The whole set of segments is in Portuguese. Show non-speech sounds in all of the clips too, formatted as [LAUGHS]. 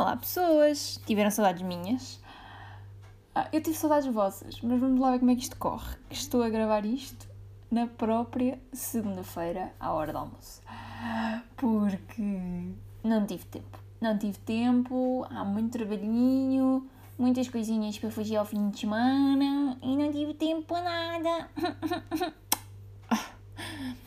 Olá, pessoas! Tiveram saudades minhas? Ah, eu tive saudades vossas, mas vamos lá ver como é que isto corre. Estou a gravar isto na própria segunda-feira, à hora do almoço. Porque não tive tempo. Não tive tempo, há muito trabalhinho, muitas coisinhas para fugir ao fim de semana e não tive tempo para nada. [LAUGHS]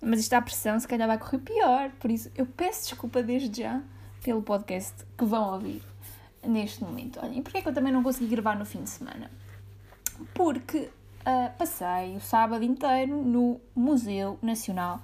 Mas à pressão, se calhar vai correr pior. Por isso, eu peço desculpa desde já pelo podcast que vão ouvir neste momento. Olhem, porquê é que eu também não consegui gravar no fim de semana? Porque uh, passei o sábado inteiro no Museu Nacional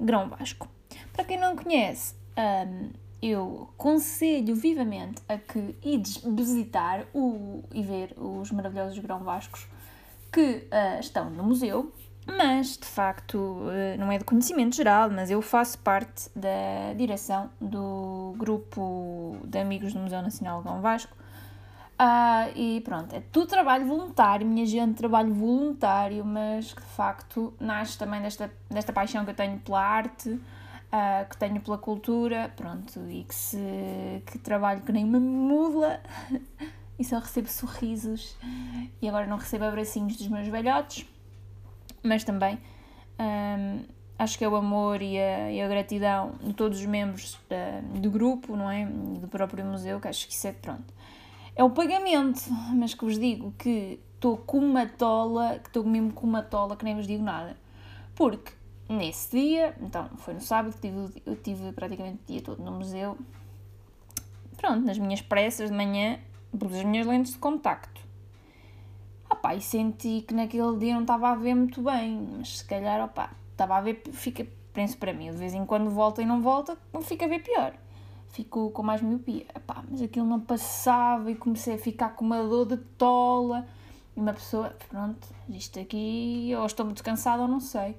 Grão Vasco. Para quem não conhece, um, eu aconselho vivamente a que ides visitar o, e ver os maravilhosos Grão Vascos que uh, estão no museu mas de facto eh, não é de conhecimento geral, mas eu faço parte da direção do grupo de amigos do Museu Nacional Gão Vasco. Ah, e pronto, é tudo trabalho voluntário, minha gente, trabalho voluntário, mas que de facto nasce também desta, desta paixão que eu tenho pela arte, ah, que tenho pela cultura, pronto, e que, se, que trabalho que nem uma mula [LAUGHS] e só recebo sorrisos e agora não recebo abracinhos dos meus velhotes mas também acho que é o amor e a, e a, gratidão de todos os membros da, do grupo, não é? Do próprio museu, que acho que isso é pronto. É o pagamento, mas que vos digo que estou com uma tola, que estou mesmo com uma tola que nem vos digo nada. Porque nesse dia, então foi no sábado que tive, eu tive praticamente o dia todo no museu, pronto, nas minhas pressas de manhã, pus as minhas lentes de contacto opá, e senti que naquele dia não estava a ver muito bem, mas se calhar, opá, estava a ver, fica, penso para mim, de vez em quando volta e não volta, fica a ver pior. Fico com mais miopia. Epá, mas aquilo não passava e comecei a ficar com uma dor de tola. E uma pessoa, pronto, isto aqui, ou estou muito cansada ou não sei.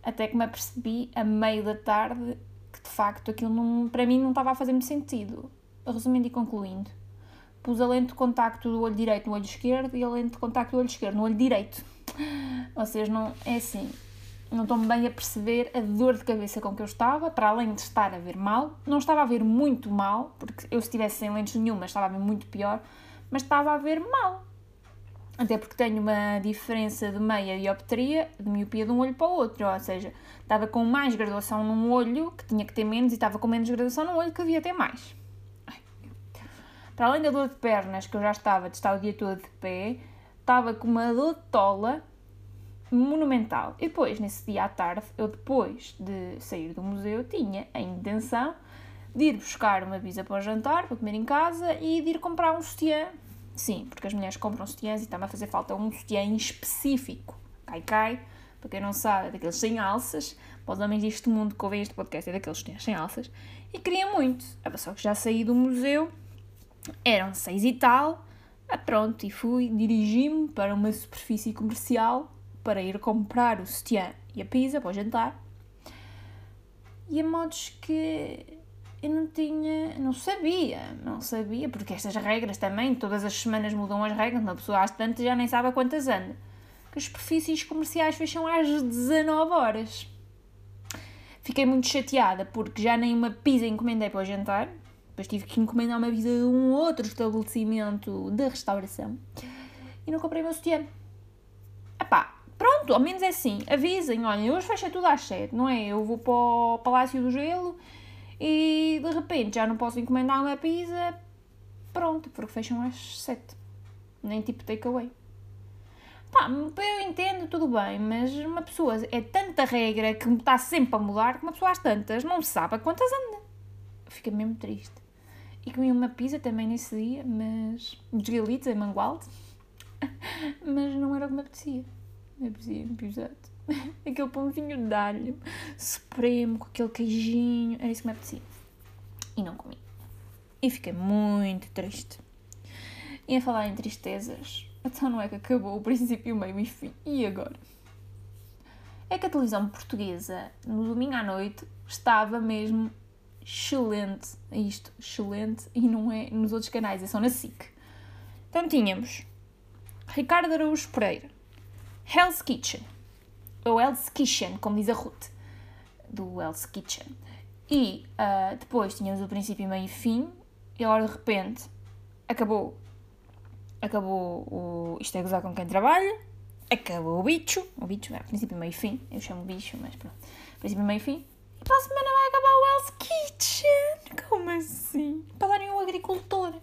Até que me apercebi a meio da tarde que de facto aquilo não, para mim não estava a fazer muito sentido. Resumindo e concluindo, pus a lente de contacto do olho direito no olho esquerdo e a lente de contacto do olho esquerdo no olho direito. Vocês não. É assim. Não estão bem a perceber a dor de cabeça com que eu estava, para além de estar a ver mal. Não estava a ver muito mal, porque eu, se estivesse sem lentes nenhuma, estava a ver muito pior, mas estava a ver mal. Até porque tenho uma diferença de meia dioptria, de miopia de um olho para o outro, ou seja, estava com mais graduação num olho que tinha que ter menos e estava com menos graduação num olho que havia ter mais. Para além da dor de pernas, que eu já estava de estar o dia todo de pé, estava com uma dor de tola monumental. E depois, nesse dia à tarde, eu depois de sair do museu, tinha a intenção de ir buscar uma pizza para o jantar, para comer em casa, e de ir comprar um sutiã. Sim, porque as mulheres compram sutiãs e está-me a fazer falta um sutiã em específico. Cai, cai. Para quem não sabe, é daqueles sem alças. Para os homens deste mundo que ouvem este podcast, é daqueles sutiãs sem alças. E queria muito. A só que já saí do museu eram seis e tal, ah, pronto, e fui, dirigi-me para uma superfície comercial para ir comprar o sutiã e a pizza para o jantar. E a modos que eu não tinha, não sabia, não sabia, porque estas regras também, todas as semanas mudam as regras, uma pessoa às tantas já nem sabe a quantas anda. Que as superfícies comerciais fecham às 19 horas. Fiquei muito chateada porque já nem uma pizza encomendei para o jantar, depois tive que encomendar uma visita de um outro estabelecimento de restauração e não comprei o meu sutiã. Epá, pronto, ao menos é assim, avisem, olhem, hoje fecha tudo às 7, não é? Eu vou para o Palácio do Gelo e de repente já não posso encomendar uma pizza, pronto, porque fecham às 7. Nem tipo takeaway. Pá, eu entendo, tudo bem, mas uma pessoa é tanta regra que está sempre a mudar que uma pessoa às tantas não sabe a quantas anda. Fica mesmo triste. E comi uma pizza também nesse dia, mas. dos galitos em Mangualde. [LAUGHS] mas não era o que me apetecia. Me apetecia um pizzado. [LAUGHS] aquele pãozinho de alho supremo, com aquele queijinho. Era isso que me apetecia. E não comi. E fiquei muito triste. E a falar em tristezas, então não é que acabou o princípio, o meio e fim. E agora? É que a televisão portuguesa, no domingo à noite, estava mesmo excelente. Isto, excelente, e não é nos outros canais, é só na SIC. Então tínhamos Ricardo Araújo Pereira, Hell's Kitchen, ou Hell's Kitchen, como diz a Ruth, do Hell's Kitchen. E uh, depois tínhamos o princípio, meio e fim, e agora de repente acabou. Acabou o. Isto é gozar com quem trabalha. Acabou o bicho. O bicho é princípio, meio fim. Eu chamo bicho, mas pronto. Princípio, meio fim. E para a semana vai acabar Hell's Kitchen. Como assim? Para darem um agricultor.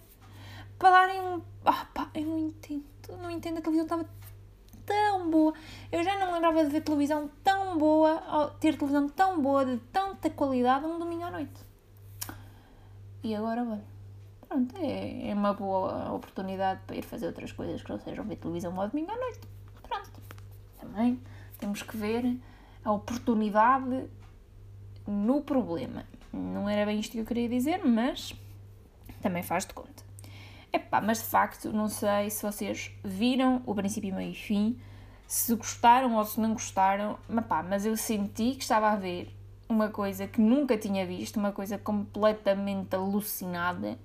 Para darem um. Ah, pá, eu não entendo. Não entendo. A televisão estava tão boa. Eu já não lembrava de ver televisão tão boa, ter televisão tão boa, de tanta qualidade, um domingo à noite. E agora, olha, pronto, é, é uma boa oportunidade para ir fazer outras coisas que não sejam ver televisão ao domingo à noite. Pronto. Também temos que ver a oportunidade no problema. Não era bem isto que eu queria dizer, mas também faz de conta. Epá, mas de facto, não sei se vocês viram o princípio, meio e fim, se gostaram ou se não gostaram, mas, pá, mas eu senti que estava a ver uma coisa que nunca tinha visto, uma coisa completamente alucinada,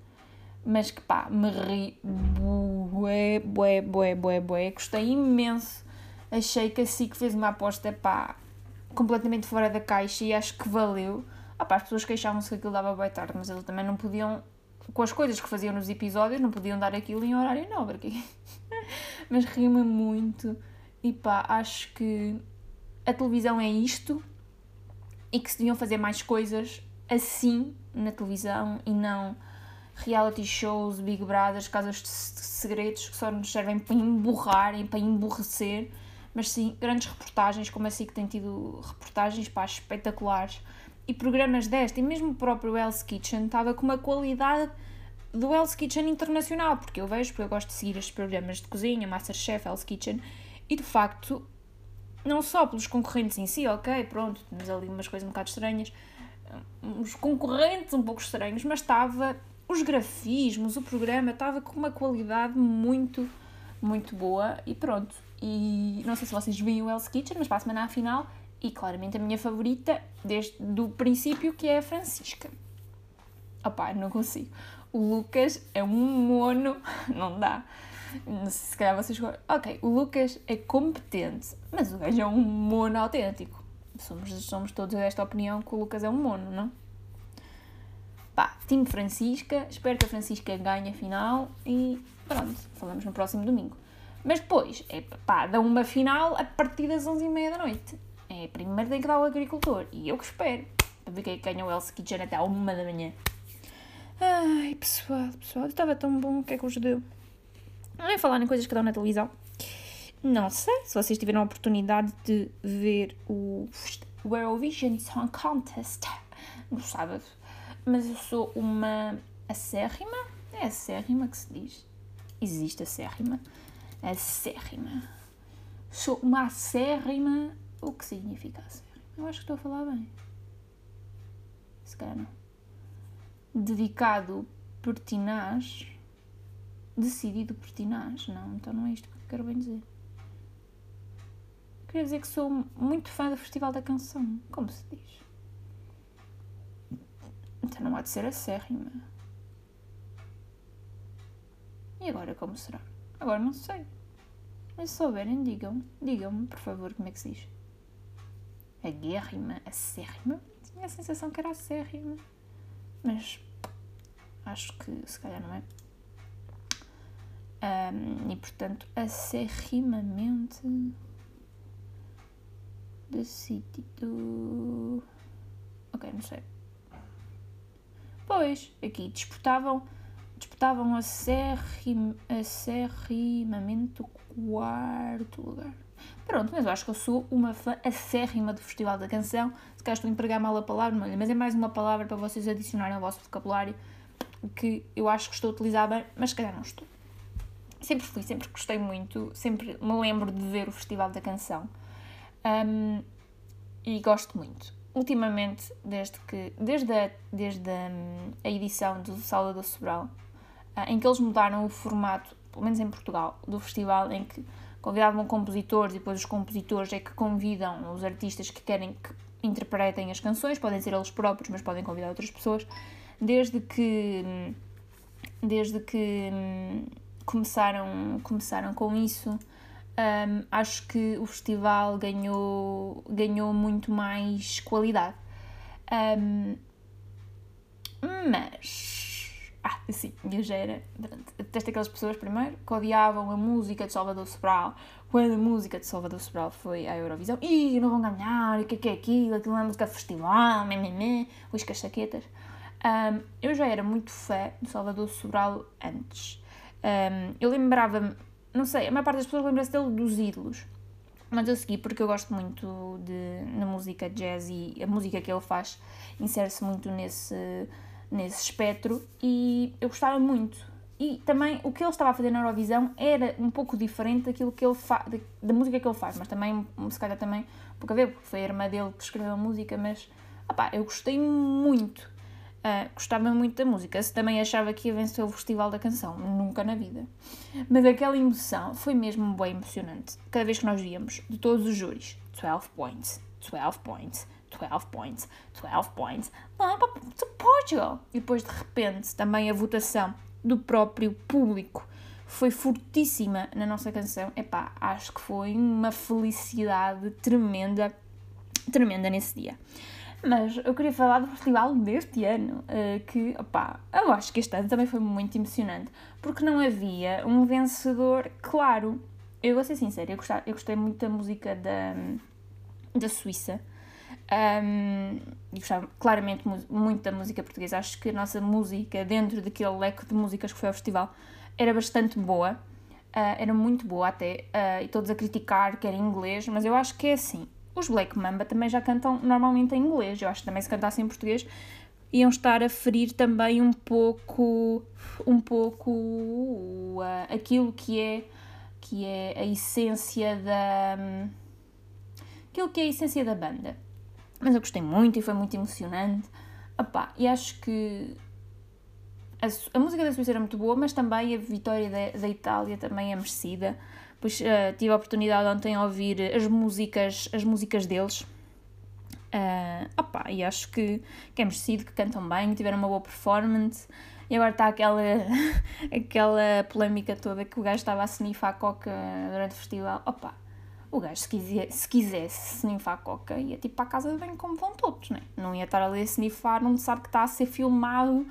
mas que pá, me ri bué, bué, bué, bué, bué, gostei imenso. Achei que a SIC fez uma aposta, pá, completamente fora da caixa e acho que valeu. Ah, pá, as pessoas queixavam-se que aquilo dava bem tarde, mas eles também não podiam, com as coisas que faziam nos episódios, não podiam dar aquilo em horário nobre. [LAUGHS] mas ri-me muito e pá, acho que a televisão é isto e que se deviam fazer mais coisas assim na televisão e não reality shows, Big Brothers, casas de segredos que só nos servem para emburrar e para emborrecer mas sim grandes reportagens, como assim que tem tido reportagens pá, espetaculares. E programas desta, e mesmo o próprio Hell's Kitchen estava com uma qualidade do Hell's Kitchen internacional, porque eu vejo, porque eu gosto de seguir estes programas de cozinha, Masterchef, Hell's Kitchen, e de facto, não só pelos concorrentes em si, ok, pronto, temos ali umas coisas um bocado estranhas, uns concorrentes um pouco estranhos, mas estava, os grafismos, o programa estava com uma qualidade muito, muito boa, e pronto, e não sei se vocês veem o Hell's Kitchen, mas para a semana final. E claramente a minha favorita, desde do princípio, que é a Francisca. Opá, não consigo. O Lucas é um mono, [LAUGHS] não dá. Não sei se calhar vocês. Ok, o Lucas é competente, mas o gajo é um mono autêntico. Somos, somos todos desta opinião que o Lucas é um mono, não? Pá, time Francisca, espero que a Francisca ganhe a final e pronto, falamos no próximo domingo. Mas depois, é pá, dá uma final a partir das 11h30 da noite. É primeiro tem que dar o agricultor. E eu que espero. Para ver quem que ganha o Elsa Kitchen até à 1 da manhã. Ai, pessoal, pessoal, estava tão bom. O que é que vos deu? Não é falar em coisas que dão na televisão. Não sei se vocês tiveram a oportunidade de ver o Eurovision Song Contest no sábado. Mas eu sou uma acérrima. É acérrima que se diz. Existe acérrima acérrima. Sou uma acérrima. O que significa acérrima? Eu acho que estou a falar bem. Se calhar não. Dedicado pertinaz. Decidido pertinaz. Não, então não é isto que eu quero bem dizer. Queria dizer que sou muito fã do Festival da Canção. Como se diz? Então não há de ser acérrima. E agora como será? Agora não sei. Mas se souberem, digam. Digam-me, por favor, como é que se diz. A guerrima, a acérrima? Tinha a sensação que era acérrima. Mas acho que se calhar não é. Um, e portanto, acerrimamente decidido. Ok, não sei. Pois, aqui disputavam disputavam acerrim, acerrimamente o quarto lugar. Pronto, mas eu acho que eu sou uma fã acérrima do Festival da Canção. Se calhar estou a empregar mal a palavra, mas é mais uma palavra para vocês adicionarem ao vosso vocabulário que eu acho que estou a utilizar bem, mas se calhar não estou. Sempre fui, sempre gostei muito, sempre me lembro de ver o Festival da Canção um, e gosto muito. Ultimamente, desde que desde a, desde a, a edição do Salvador Sobral, em que eles mudaram o formato, pelo menos em Portugal, do festival, em que convidavam compositores e depois os compositores é que convidam os artistas que querem que interpretem as canções, podem ser eles próprios, mas podem convidar outras pessoas, desde que desde que começaram, começaram com isso, um, acho que o festival ganhou, ganhou muito mais qualidade. Um, mas Ah, sim, eu já era. Detesto aquelas pessoas, primeiro, que odiavam a música de Salvador Sobral. Quando a música de Salvador Sobral foi à Eurovisão, ih, não vão ganhar, o que é que é aquilo? Aquilo é música festival, meh, os cachaquetas. Um, eu já era muito fã de Salvador Sobral antes. Um, eu lembrava-me, não sei, a maior parte das pessoas lembra-se dele dos ídolos. Mas eu segui porque eu gosto muito de, na música jazz e a música que ele faz insere-se muito nesse nesse espectro e eu gostava muito. E também o que ele estava a fazer na Eurovisão era um pouco diferente daquilo que ele faz, da música que ele faz, mas também, se calhar também, pouco a ver, porque foi a irmã dele que escreveu a música, mas opá, eu gostei muito. Uh, gostava muito da música. Se também achava que ia vencer o Festival da Canção, nunca na vida. Mas aquela emoção foi mesmo bem emocionante. Cada vez que nós víamos, de todos os júris, 12 points, 12 points, 12 points, 12 points, to Portugal. E depois, de repente, também a votação do próprio público foi fortíssima na nossa canção. Epá, acho que foi uma felicidade tremenda, tremenda nesse dia. Mas eu queria falar do festival deste ano, eh, que, opá, eu acho que este ano também foi muito emocionante, porque não havia um vencedor claro. Eu vou ser sincera, eu gostei, eu gostei muito da música da, da Suíça, um, e gostava claramente muito da música portuguesa. Acho que a nossa música, dentro daquele leque de músicas que foi ao festival, era bastante boa. Uh, era muito boa até. Uh, e todos a criticar que era inglês, mas eu acho que é assim. Os Black Mamba também já cantam normalmente em inglês. Eu acho que também se cantassem em português iam estar a ferir também um pouco um pouco uh, aquilo que é que é a essência da aquilo que é a essência da banda mas eu gostei muito e foi muito emocionante. Opa, e acho que a, a, música da Suíça era muito boa, mas também a vitória da, da Itália também é merecida. Pois uh, tive a oportunidade ontem de ouvir as músicas, as músicas deles. Uh, opa, e acho que, que é merecido, que cantam bem, que tiveram uma boa performance. E agora está aquela, [LAUGHS] aquela polémica toda que o gajo estava a snifar a coca durante o festival. Opa, o gajo, se, quiser, se quisesse snifar coca, ia tipo para a casa de banho como vão todos, né? Não ia estar ali a snifar onde sabe que está a ser filmado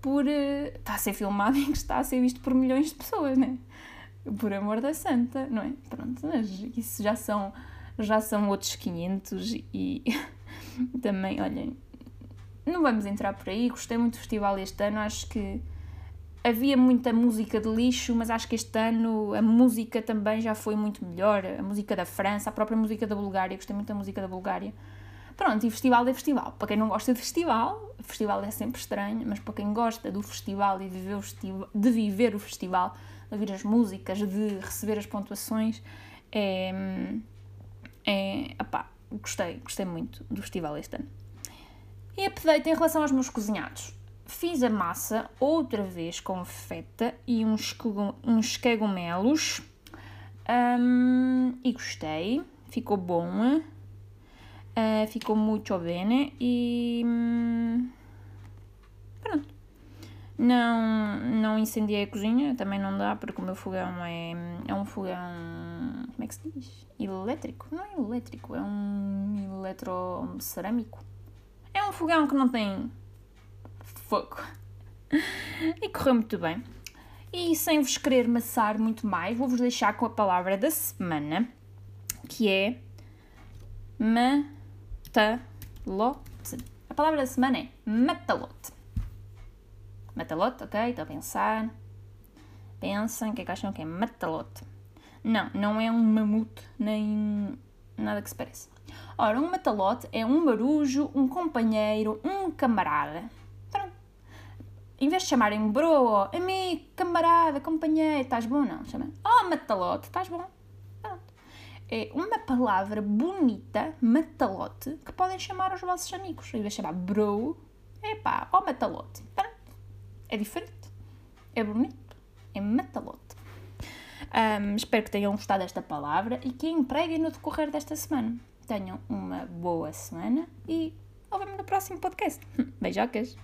por. Uh, está a ser filmado [LAUGHS] e que está a ser visto por milhões de pessoas, né? Por amor da santa, não é? Pronto, mas isso já são, já são outros 500 e [LAUGHS] também, olhem, não vamos entrar por aí. Gostei muito do festival este ano, acho que havia muita música de lixo, mas acho que este ano a música também já foi muito melhor. A música da França, a própria música da Bulgária, gostei muito da música da Bulgária. Pronto, e festival é festival. Para quem não gosta de festival, festival é sempre estranho, mas para quem gosta do festival e de viver o, festival, de viver o festival, de ouvir as músicas, de receber as pontuações, é. é opá, gostei, gostei muito do festival este ano. E update em relação aos meus cozinhados. Fiz a massa outra vez com feta e uns, uns cogumelos um, e gostei, ficou bom, uh, ficou muito bem e um, pronto. Não, não incendiei a cozinha, também não dá porque o meu fogão é, é um fogão, como é que se diz? Elétrico? Não é elétrico, é um eletrocerâmico. É um fogão que não tem fogo. E correu muito bem. E sem vos querer maçar muito mais, vou-vos deixar com a palavra da semana, que é matalote. A palavra da semana é matalote. Matalote, ok? Estou a pensar. Pensem, o que é que acham que é matalote? Não, não é um mamute, nem nada que se pareça. Ora, um matalote é um marujo, um companheiro, um camarada em vez de chamarem bro, amigo, camarada, companheiro, estás bom? Não, chamam oh, matalote, estás bom? Pronto. É uma palavra bonita, matalote, que podem chamar aos vossos amigos. Em vez de chamar bro, é pá, oh, matalote. Pronto. É diferente. É bonito. É matalote. Um, espero que tenham gostado desta palavra e que a empreguem no decorrer desta semana. Tenham uma boa semana e ouvem-me no próximo podcast. [LAUGHS] Beijocas!